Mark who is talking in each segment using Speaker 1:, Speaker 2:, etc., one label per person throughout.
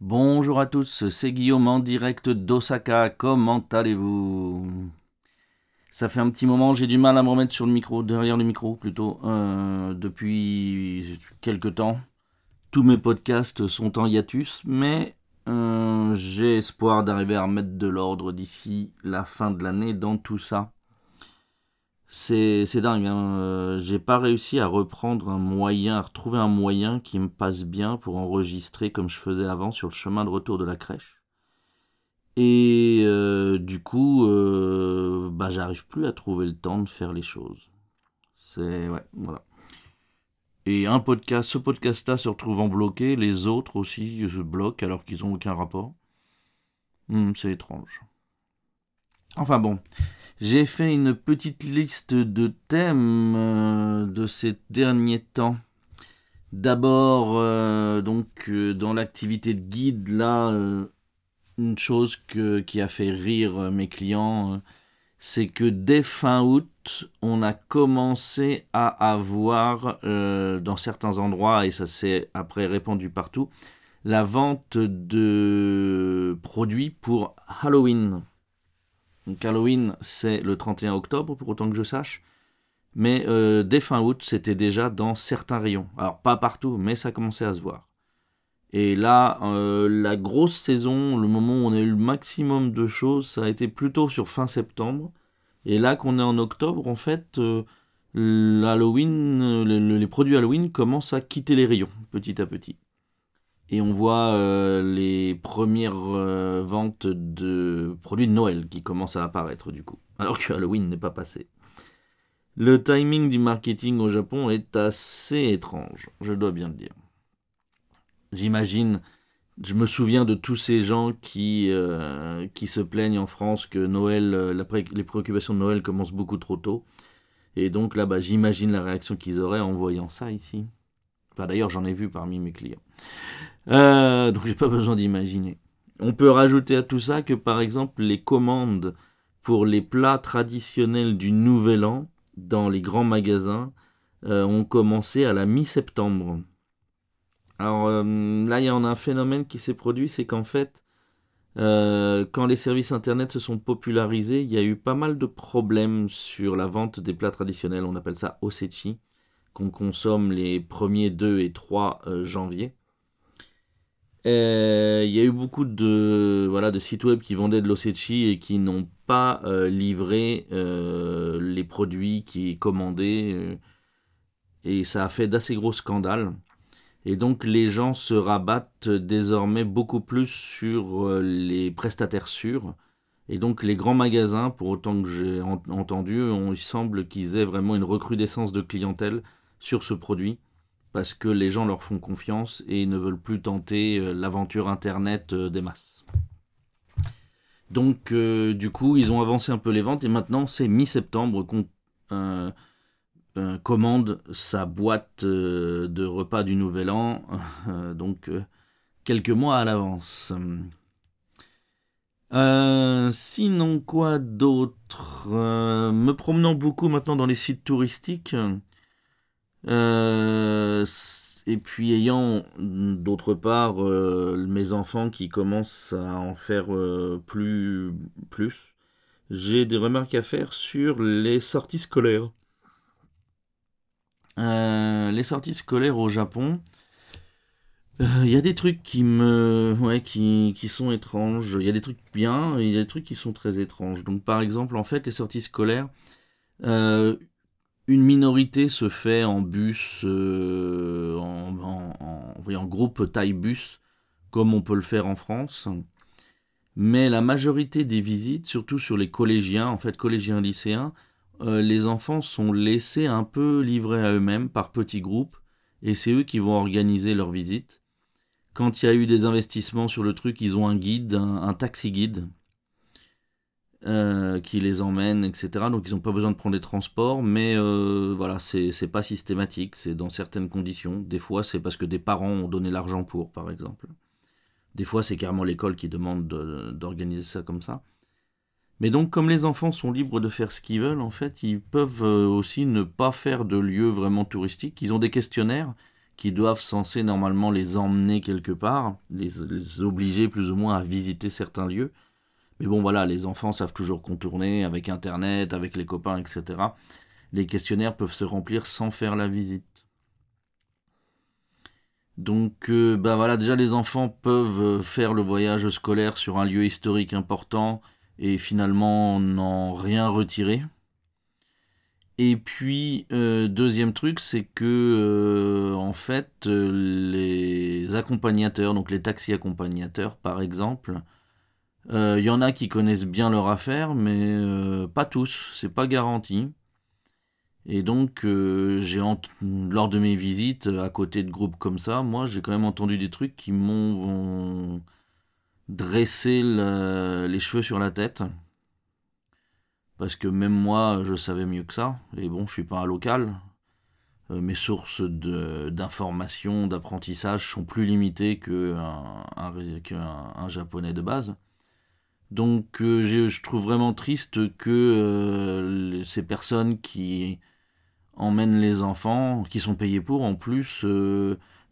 Speaker 1: Bonjour à tous, c'est Guillaume en direct d'Osaka, comment allez-vous? Ça fait un petit moment, j'ai du mal à me remettre sur le micro, derrière le micro plutôt, euh, depuis quelques temps. Tous mes podcasts sont en hiatus, mais euh, j'ai espoir d'arriver à remettre de l'ordre d'ici la fin de l'année dans tout ça. C'est, dingue, hein. Euh, j'ai pas réussi à reprendre un moyen, à retrouver un moyen qui me passe bien pour enregistrer comme je faisais avant sur le chemin de retour de la crèche. Et euh, du coup, bah, j'arrive plus à trouver le temps de faire les choses. C'est. Ouais, voilà. Et un podcast, ce podcast-là se retrouve en bloqué, les autres aussi se bloquent alors qu'ils n'ont aucun rapport. Hmm, c'est étrange. Enfin bon. J'ai fait une petite liste de thèmes euh, de ces derniers temps. D'abord, euh, donc, euh, dans l'activité de guide, là, une chose qui a fait rire mes clients, c'est que dès fin août, on a commencé à avoir, dans certains endroits, et ça s'est après répandu partout, la vente de produits pour Halloween. Donc Halloween, c'est le 31 octobre, pour autant que je sache. Mais euh, dès fin août, c'était déjà dans certains rayons. Alors pas partout, mais ça commençait à se voir. Et là, euh, la grosse saison, le moment où on a eu le maximum de choses, ça a été plutôt sur fin septembre. Et là qu'on est en octobre, en fait, euh, les produits Halloween commencent à quitter les rayons, petit à petit et on voit euh, les premières euh, ventes de produits de Noël qui commencent à apparaître du coup, alors que Halloween n'est pas passé. Le timing du marketing au Japon est assez étrange, je dois bien le dire. J'imagine, je me souviens de tous ces gens qui, euh, qui se plaignent en France que Noël, les préoccupations de Noël commencent beaucoup trop tôt. Et donc là, bas j'imagine la réaction qu'ils auraient en voyant ça ici. Enfin, d'ailleurs, j'en ai vu parmi mes clients. Euh, donc j'ai pas besoin d'imaginer. On peut rajouter à tout ça que par exemple les commandes pour les plats traditionnels du Nouvel An dans les grands magasins euh, ont commencé à la mi-septembre. Alors euh, là, il y en a un phénomène qui s'est produit, c'est qu'en fait, quand les services internet se sont popularisés, il y a eu pas mal de problèmes sur la vente des plats traditionnels. On appelle ça osechi, qu'on consomme les 1er, 2 et 3 janvier. Euh, il y a eu beaucoup de, voilà, de sites web qui vendaient de l'Osechi et qui n'ont pas euh, livré euh, les produits qui commandaient. et ça a fait d'assez gros scandales. Et donc les gens se rabattent désormais beaucoup plus sur les prestataires sûrs. Et donc les grands magasins, pour autant que j'ai entendu, il semble qu'ils aient vraiment une recrudescence de clientèle sur ce produit parce que les gens leur font confiance et ne veulent plus tenter euh, l'aventure Internet euh, des masses. Donc, euh, du coup, ils ont avancé un peu les ventes et maintenant, c'est mi-septembre qu'on commande sa boîte de repas du Nouvel An, donc quelques mois à l'avance. sinon, quoi d'autre? Me promenant beaucoup maintenant dans les sites touristiques, euh, et puis ayant d'autre part euh, mes enfants qui commencent à en faire euh, plus, plus, j'ai des remarques à faire sur les sorties scolaires. Les sorties scolaires au Japon, il y a des trucs qui me, ouais, qui, qui sont étranges. Il y a des trucs bien il y a des trucs qui sont très étranges. Donc par exemple, en fait, les sorties scolaires, une minorité se fait en bus, euh, en, groupe taille bus, comme on peut le faire en France. Mais la majorité des visites, surtout sur les collégiens, en fait collégiens lycéens, euh, les enfants sont laissés un peu livrés à eux-mêmes par petits groupes, et c'est eux qui vont organiser leurs visites. Quand il y a eu des investissements sur le truc, ils ont un guide, un taxi guide, euh, qui les emmènent, etc. Donc ils n'ont pas besoin de prendre des transports, mais euh, voilà, c'est pas systématique, c'est dans certaines conditions. Des fois, c'est parce que des parents ont donné l'argent pour, par exemple. Des fois, c'est carrément l'école qui demande d'organiser ça comme ça. Mais donc, comme les enfants sont libres de faire ce qu'ils veulent, en fait, ils peuvent euh, aussi ne pas faire de lieux vraiment touristiques. Ils ont des questionnaires qui doivent censés normalement les emmener quelque part, les, les, obliger plus ou moins à visiter certains lieux. Mais bon, voilà, les enfants savent toujours contourner avec Internet, avec les copains, etc. Les questionnaires peuvent se remplir sans faire la visite. Donc, euh, bah voilà, déjà les enfants peuvent euh, faire le voyage scolaire sur un lieu historique important et finalement n'en rien retirer. Et puis, euh, deuxième truc, c'est que, euh, en fait, euh, les accompagnateurs, donc les taxis accompagnateurs, par exemple, il y en a qui connaissent bien leur affaire, mais pas tous, c'est pas garanti. Et donc, j'ai lors de mes visites à côté de groupes comme ça, moi, j'ai quand même entendu des trucs qui m'ont dressé les cheveux sur la tête parce que même moi, je savais mieux que ça. Et bon, je suis pas un local. Euh, mes sources d'information, d'apprentissage sont plus limitées qu'un un, japonais de base. Donc euh, je trouve vraiment triste que euh, ces personnes qui emmènent les enfants, qui sont payés pour, en plus,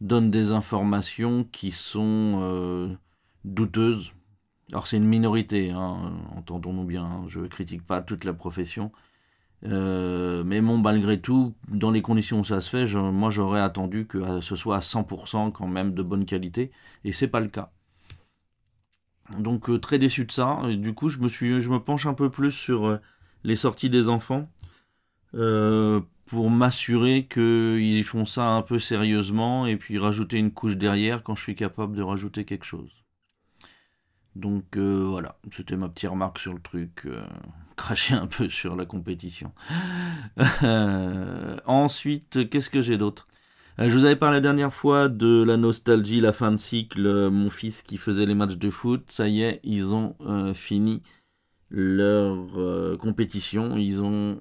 Speaker 1: donnent des informations qui sont douteuses alors c'est une minorité, hein, entendons-nous bien, hein, je ne critique pas toute la profession. Euh, mais bon, malgré tout, dans les conditions où ça se fait, moi j'aurais attendu que ce soit à 100% quand même de bonne qualité, et c'est pas le cas. Donc euh, très déçu de ça. Et du coup, je me suis, je me penche un peu plus sur euh, les sorties des enfants pour m'assurer qu'ils font ça un peu sérieusement et puis rajouter une couche derrière quand je suis capable de rajouter quelque chose. Donc euh, voilà, c'était ma petite remarque sur le truc, euh, cracher un peu sur la compétition. Euh, ensuite, qu'est-ce que j'ai d'autre? Je vous avais parlé la dernière fois de la nostalgie, la fin de cycle, mon fils qui faisait les matchs de foot, ça y est, ils ont fini leur compétition, ils ont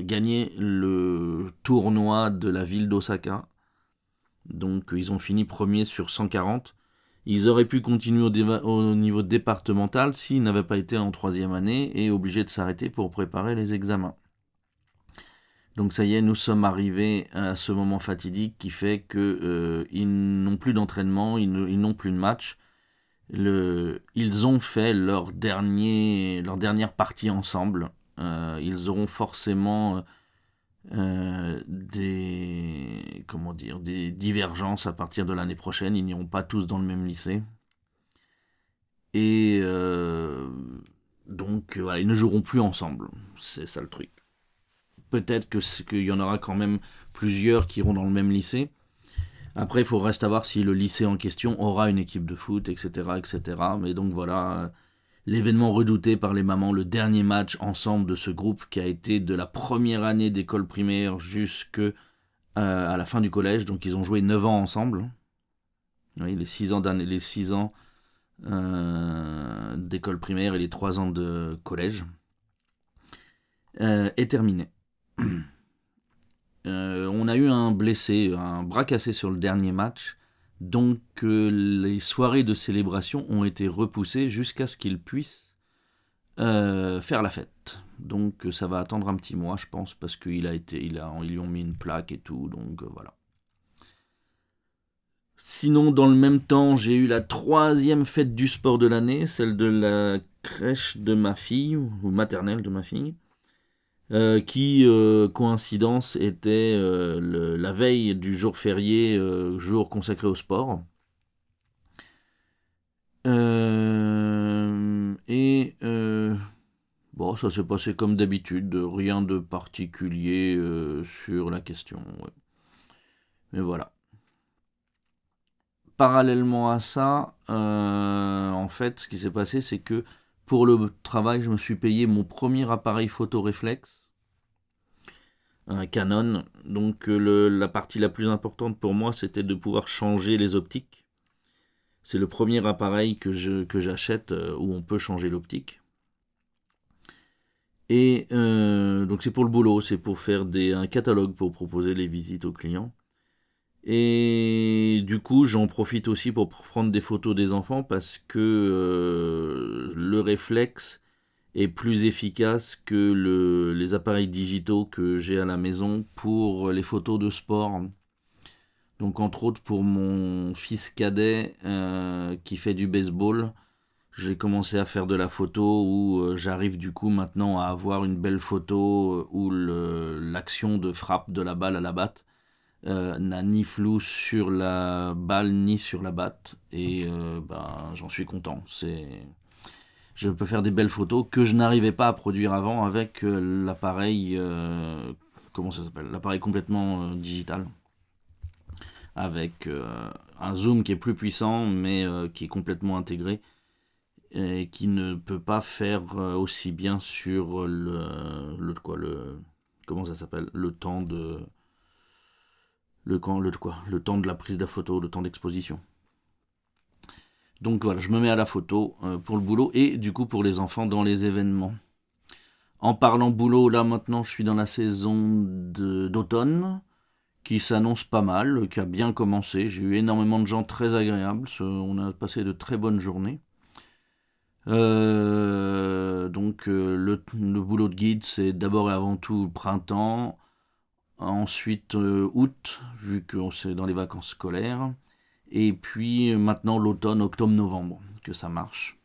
Speaker 1: gagné le tournoi de la ville d'Osaka. Donc ils ont fini premier sur 140. Ils auraient pu continuer au, niveau départemental s'ils n'avaient pas été en troisième année et obligés de s'arrêter pour préparer les examens. Donc ça y est, nous sommes arrivés à ce moment fatidique qui fait qu'ils euh, n'ont plus d'entraînement, ils n'ont plus de match. ils ont fait leur, dernière partie ensemble. Euh, ils auront forcément euh, des comment dire des divergences à partir de l'année prochaine. Ils n'iront pas tous dans le même lycée. Et euh, donc voilà, ils ne joueront plus ensemble. C'est ça le truc. Peut-être que qu'il y en aura quand même plusieurs qui iront dans le même lycée. Après, il faut rester à voir si le lycée en question aura une équipe de foot, etc., etc. Mais donc voilà, l'événement redouté par les mamans, le dernier match ensemble de ce groupe qui a été de la première année d'école primaire jusque euh, à la fin du collège. Donc ils ont joué 9 ans ensemble. Oui, les 6 ans, les 6 ans euh, d'école primaire et les 3 ans de collège euh, est terminé. on a eu un blessé, un bras cassé sur le dernier match. Donc euh, les soirées de célébration ont été repoussées jusqu'à ce qu'ils puissent euh, faire la fête. Donc euh, ça va attendre un petit mois, je pense, parce qu'ils a été, il ils lui ont mis une plaque et tout. Donc voilà. Sinon, dans le même temps, j'ai eu la troisième fête du sport de l'année, celle de la crèche de ma fille, ou maternelle de ma fille. Euh, qui, euh, coïncidence, était euh, la veille du jour férié, jour consacré au sport. et bon, ça s'est passé comme d'habitude, rien de particulier sur la question. Mais voilà. Parallèlement à ça, en fait, ce qui s'est passé, c'est que pour le travail, je me suis payé mon premier appareil photo réflexe, un Canon. Donc euh, la partie la plus importante pour moi, c'était de pouvoir changer les optiques. C'est le premier appareil que j'achète euh, où on peut changer l'optique. Et euh, donc c'est pour le boulot, c'est pour faire un catalogue pour proposer les visites aux clients. Et du coup, j'en profite aussi pour prendre des photos des enfants parce que euh, le réflexe est plus efficace que les appareils digitaux que j'ai à la maison pour les photos de sport. Donc entre autres pour mon fils cadet euh, qui fait du baseball, j'ai commencé à faire de la photo où euh, j'arrive du coup maintenant à avoir une belle photo où l'action de frappe de la balle à la batte n'a ni flou sur la balle ni sur la batte. Et ben, j'en suis content. C'est je peux faire des belles photos que je n'arrivais pas à produire avant avec l'appareil comment ça s'appelle? L'appareil complètement digital. Avec euh, un zoom qui est plus puissant mais euh, qui est complètement intégré et qui ne peut pas faire euh, aussi bien sur le, le quoi le comment ça s'appelle? Le temps de le, le le temps de la prise de la photo le temps d'exposition donc voilà je me mets à la photo pour le boulot et du coup pour les enfants dans les événements en parlant boulot là maintenant je suis dans la saison d'automne qui s'annonce pas mal, qui a bien commencé. J'ai eu énormément de gens très agréables. On a passé de très bonnes journées. Euh, donc euh, le, boulot de guide, c'est d'abord et avant tout le printemps, ensuite euh, août, vu que c'est dans les vacances scolaires, et puis maintenant l'automne, octobre-novembre, que ça marche.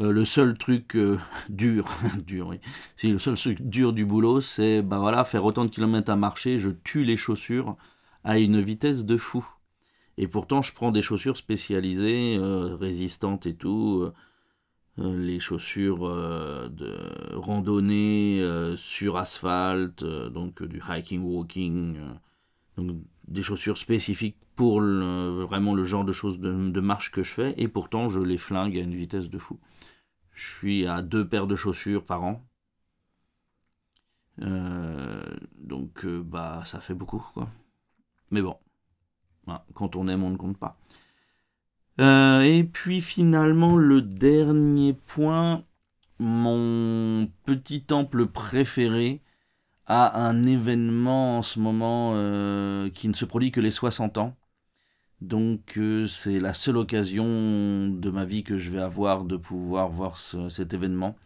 Speaker 1: Euh, le seul truc euh, dur, dur. Si le seul truc dur du boulot, c'est bah faire autant de kilomètres à marcher, je tue les chaussures à une vitesse de fou. Et pourtant, je prends des chaussures spécialisées, euh, résistantes et tout, les chaussures de randonnée sur asphalte, donc du hiking, walking, donc des chaussures spécifiques pour vraiment le genre de choses de marche que je fais, et pourtant je les flingue à une vitesse de fou. Je suis à deux paires de chaussures par an. Euh, donc, euh, bah, ça fait beaucoup, quoi. Mais bon, quand on aime, on ne compte pas. Euh, et puis finalement, le dernier point, mon petit temple préféré a un événement en ce moment qui ne se produit que les 60 ans. Donc euh, c'est la seule occasion de ma vie que je vais avoir de pouvoir voir cet événement.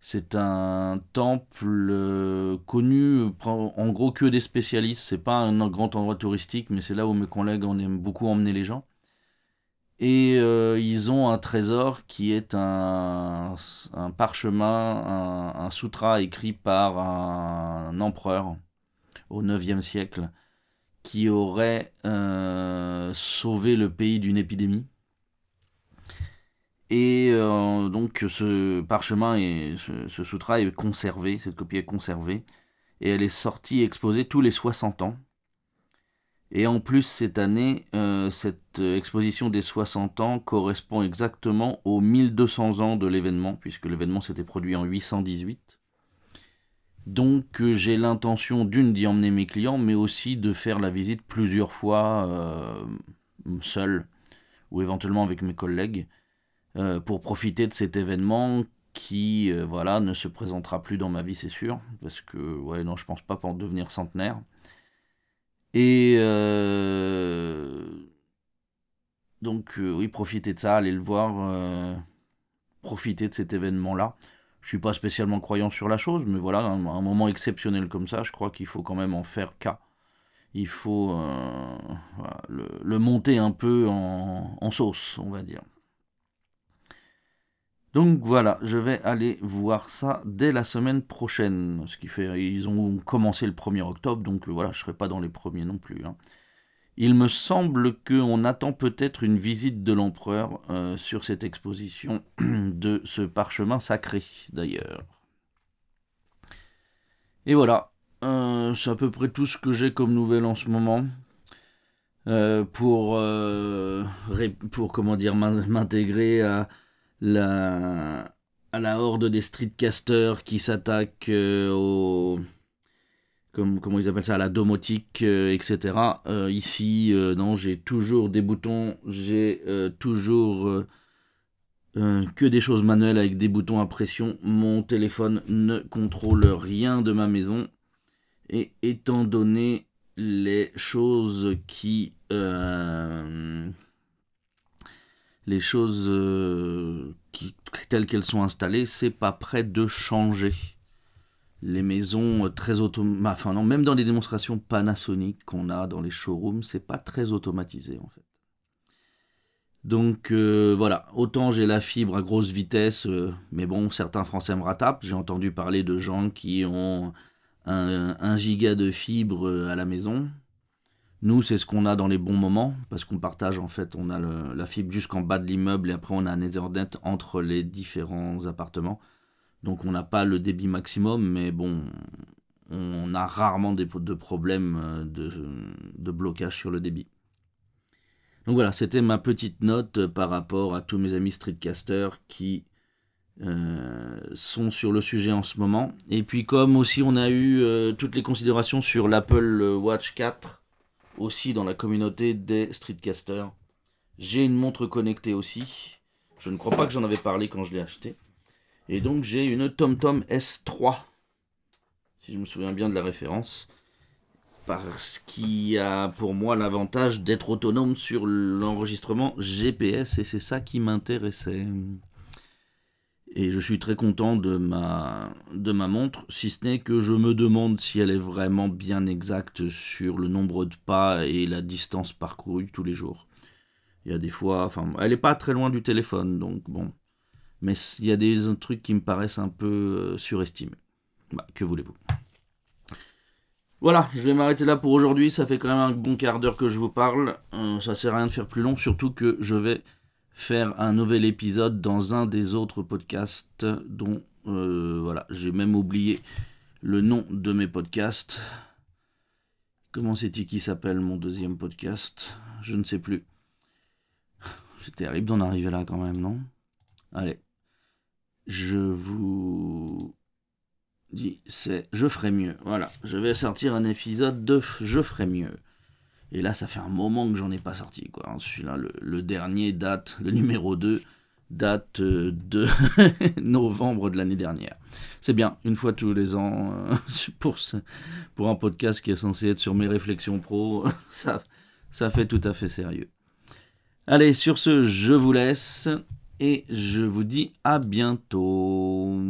Speaker 1: C'est un temple euh, connu en gros que des spécialistes. C'est pas un grand endroit touristique, mais c'est là où mes collègues en aiment beaucoup emmener les gens. Et euh, ils ont un trésor qui est un, parchemin, un, sutra écrit par un, empereur au 9e siècle qui aurait euh, sauvé le pays d'une épidémie. Et euh, donc ce parchemin et ce, sutra est conservé, cette copie est conservée, et elle est sortie exposée tous les 60 ans. Et en plus, cette année, euh, cette exposition des 60 ans correspond exactement aux 1200 ans de l'événement, puisque l'événement s'était produit en 818. Donc euh, j'ai l'intention d'une d'y emmener mes clients, mais aussi de faire la visite plusieurs fois euh, seul ou éventuellement avec mes collègues euh, pour profiter de cet événement qui voilà ne se présentera plus dans ma vie c'est sûr parce que ouais non je pense pas pour devenir centenaire et donc oui profiter de ça aller le voir profiter de cet événement là je suis pas spécialement croyant sur la chose, mais voilà, un, moment exceptionnel comme ça, je crois qu'il faut quand même en faire cas. Il faut euh, le, monter un peu en, sauce, on va dire. Donc voilà, je vais aller voir ça dès la semaine prochaine. Ce qui fait, ils ont commencé le 1er octobre, donc voilà, je serai pas dans les premiers non plus. Hein. Il me semble qu'on attend peut-être une visite de l'empereur euh, sur cette exposition de ce parchemin sacré d'ailleurs. Et voilà, euh, c'est à peu près tout ce que j'ai comme nouvelle en ce moment. Euh, pour, pour comment dire m'intégrer à la, à la horde des streetcasters qui s'attaquent aux comme comment ils appellent ça, la domotique, euh, etc. Euh, ici, euh, non, j'ai toujours des boutons, j'ai toujours que des choses manuelles avec des boutons à pression. Mon téléphone ne contrôle rien de ma maison. Et étant donné les choses qui les choses qui, telles qu'elles sont installées, c'est pas prêt de changer. Les maisons très automatiques, enfin non, même dans les démonstrations Panasonic qu'on a dans les showrooms, c'est pas très automatisé en fait. Donc euh, voilà, autant j'ai la fibre à grosse vitesse, euh, mais bon, certains Français me rattrapent. J'ai entendu parler de gens qui ont un, giga de fibre euh, à la maison. Nous, c'est ce qu'on a dans les bons moments, parce qu'on partage en fait, on a la fibre jusqu'en bas de l'immeuble et après on a un Ethernet entre les différents appartements. Donc on n'a pas le débit maximum, mais bon, on a rarement de problèmes de blocage sur le débit. Donc voilà, c'était ma petite note euh, par rapport à tous mes amis streetcasters qui euh, sont sur le sujet en ce moment. Et puis comme aussi on a eu euh, toutes les considérations sur l'Apple Watch 4, aussi dans la communauté des streetcasters, j'ai une montre connectée aussi. Je ne crois pas que j'en avais parlé quand je l'ai acheté. Et donc j'ai une TomTom S3, si je me souviens bien de la référence parce qu'il a pour moi l'avantage d'être autonome sur l'enregistrement GPS et c'est ça qui m'intéressait. Et je suis très content de ma, de ma montre, si ce n'est que je me demande si elle est vraiment bien exacte sur le nombre de pas et la distance parcourue tous les jours. Il y a des fois, enfin, elle n'est pas très loin du téléphone, donc bon. Mais il y a des trucs qui me paraissent un peu euh, surestimés. Bah, que voulez-vous voilà, je vais m'arrêter là pour aujourd'hui. Ça fait quand même un bon quart d'heure que je vous parle. Euh, ça sert à rien de faire plus long, surtout que je vais faire un nouvel épisode dans un des autres podcasts dont euh, voilà, j'ai même oublié le nom de mes podcasts. Comment c'est-il qui s'appelle mon deuxième podcast? Je ne sais plus. C'est terrible d'en arriver là quand même, non? Allez. Je vous dit c'est je ferai mieux. Voilà, je vais sortir un épisode de je ferai mieux. Et là, ça fait un moment que j'en ai pas sorti. Quoi. Celui-là, le, dernier date, le numéro 2, date euh, de novembre de l'année dernière. C'est bien, une fois tous les ans, euh, pour, pour un podcast qui est censé être sur mes réflexions pro, ça fait tout à fait sérieux. Allez, sur ce, je vous laisse et je vous dis à bientôt.